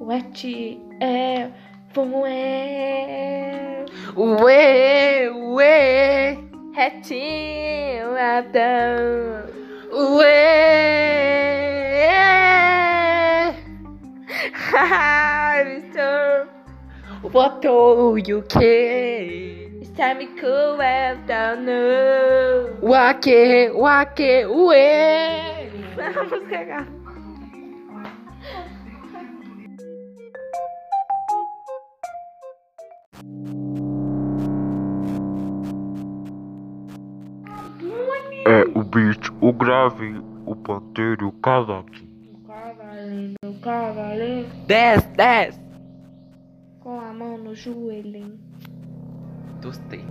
What é voe Ué, ué, retinho Adão. Ué. What do you care? Está me coel Wake, wake, ué. Vamos pegar É o beat, o grave, o panteiro e o cavaquinho. Cavalinho, cavalinho Desce, desce. Com a mão no joelhinho Tostei.